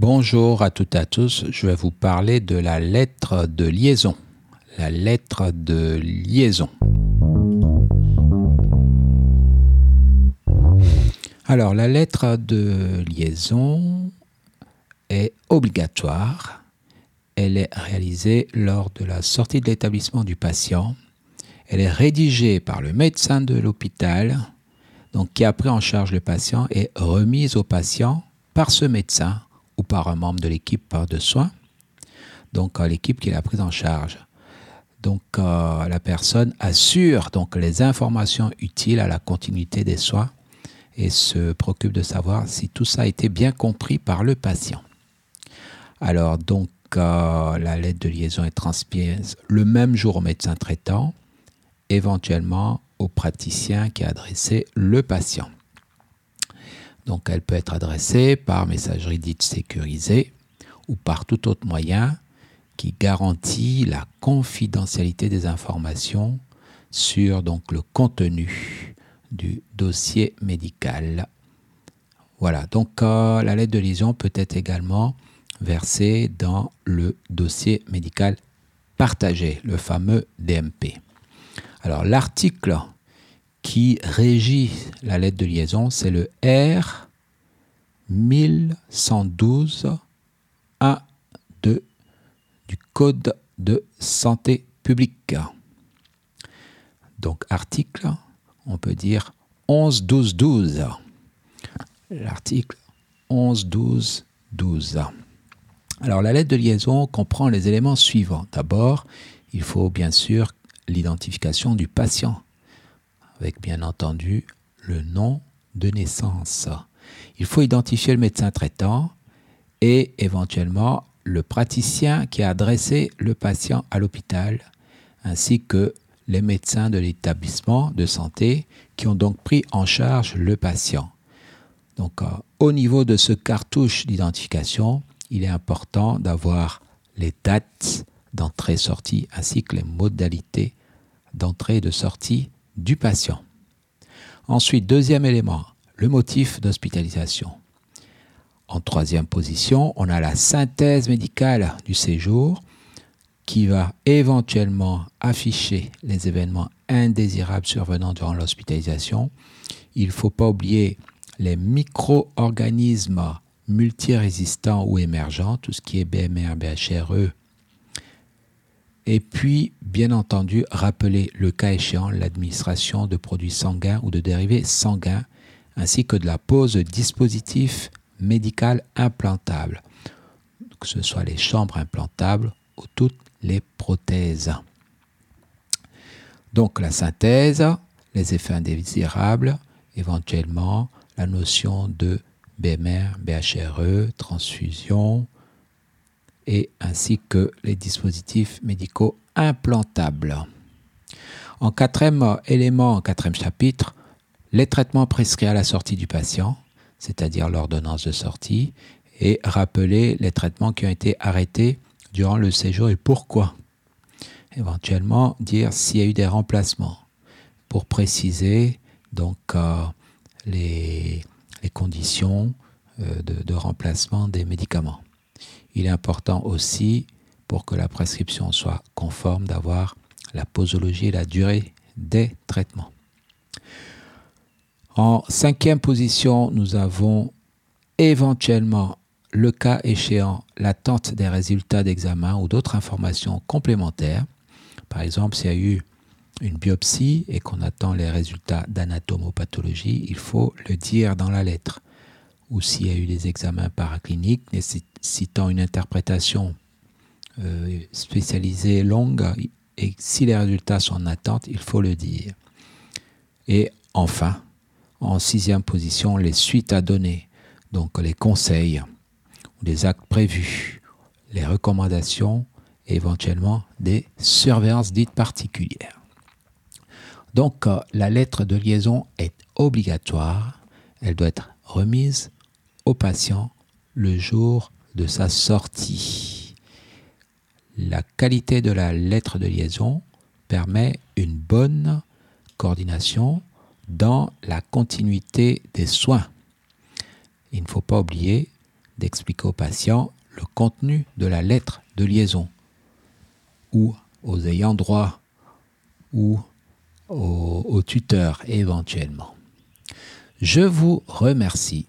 Bonjour à toutes et à tous, je vais vous parler de la lettre de liaison. La lettre de liaison. Alors la lettre de liaison est obligatoire. Elle est réalisée lors de la sortie de l'établissement du patient. Elle est rédigée par le médecin de l'hôpital, donc qui a pris en charge le patient et remise au patient par ce médecin ou par un membre de l'équipe de soins, donc euh, l'équipe qui l'a prise en charge. Donc euh, la personne assure donc les informations utiles à la continuité des soins et se préoccupe de savoir si tout ça a été bien compris par le patient. Alors donc euh, la lettre de liaison est transmise le même jour au médecin traitant, éventuellement au praticien qui a adressé le patient. Donc elle peut être adressée par messagerie dite sécurisée ou par tout autre moyen qui garantit la confidentialité des informations sur le contenu du dossier médical. Voilà, donc euh, la lettre de liaison peut être également versée dans le dossier médical partagé, le fameux DMP. Alors l'article qui régit la lettre de liaison, c'est le R 1112 1 2 du Code de santé publique. Donc article, on peut dire 11 12 12. L'article 11 12 12. Alors la lettre de liaison comprend les éléments suivants. D'abord, il faut bien sûr l'identification du patient avec bien entendu le nom de naissance. Il faut identifier le médecin traitant et éventuellement le praticien qui a adressé le patient à l'hôpital, ainsi que les médecins de l'établissement de santé qui ont donc pris en charge le patient. Donc euh, au niveau de ce cartouche d'identification, il est important d'avoir les dates d'entrée-sortie ainsi que les modalités d'entrée et de sortie du patient. Ensuite, deuxième élément, le motif d'hospitalisation. En troisième position, on a la synthèse médicale du séjour qui va éventuellement afficher les événements indésirables survenant durant l'hospitalisation. Il ne faut pas oublier les micro-organismes multirésistants ou émergents, tout ce qui est BMR, BHRE, et puis, bien entendu, rappeler le cas échéant l'administration de produits sanguins ou de dérivés sanguins, ainsi que de la pose de dispositifs médicaux implantables, que ce soit les chambres implantables ou toutes les prothèses. Donc la synthèse, les effets indésirables, éventuellement la notion de BMR, BHRE, transfusion, et ainsi que les dispositifs médicaux implantables. En quatrième élément, en quatrième chapitre, les traitements prescrits à la sortie du patient, c'est-à-dire l'ordonnance de sortie, et rappeler les traitements qui ont été arrêtés durant le séjour et pourquoi. Éventuellement, dire s'il y a eu des remplacements pour préciser donc euh, les, conditions euh, de remplacement des médicaments. Il est important aussi, pour que la prescription soit conforme, d'avoir la posologie et la durée des traitements. En cinquième position, nous avons éventuellement le cas échéant l'attente des résultats d'examen ou d'autres informations complémentaires. Par exemple, s'il y a eu une biopsie et qu'on attend les résultats d'anatomopathologie, il faut le dire dans la lettre ou s'il y a eu des examens paracliniques nécessitant une interprétation euh, spécialisée longue, et si les résultats sont en attente, il faut le dire. Et enfin, en sixième position, les suites à donner, donc les conseils ou les actes prévus, les recommandations et éventuellement des surveillances dites particulières. Donc euh, la lettre de liaison est obligatoire, elle doit être remise au patient le jour de sa sortie. La qualité de la lettre de liaison permet une bonne coordination dans la continuité des soins. Il ne faut pas oublier d'expliquer au patient le contenu de la lettre de liaison ou aux ayants droit ou au, au tuteur éventuellement. Je vous remercie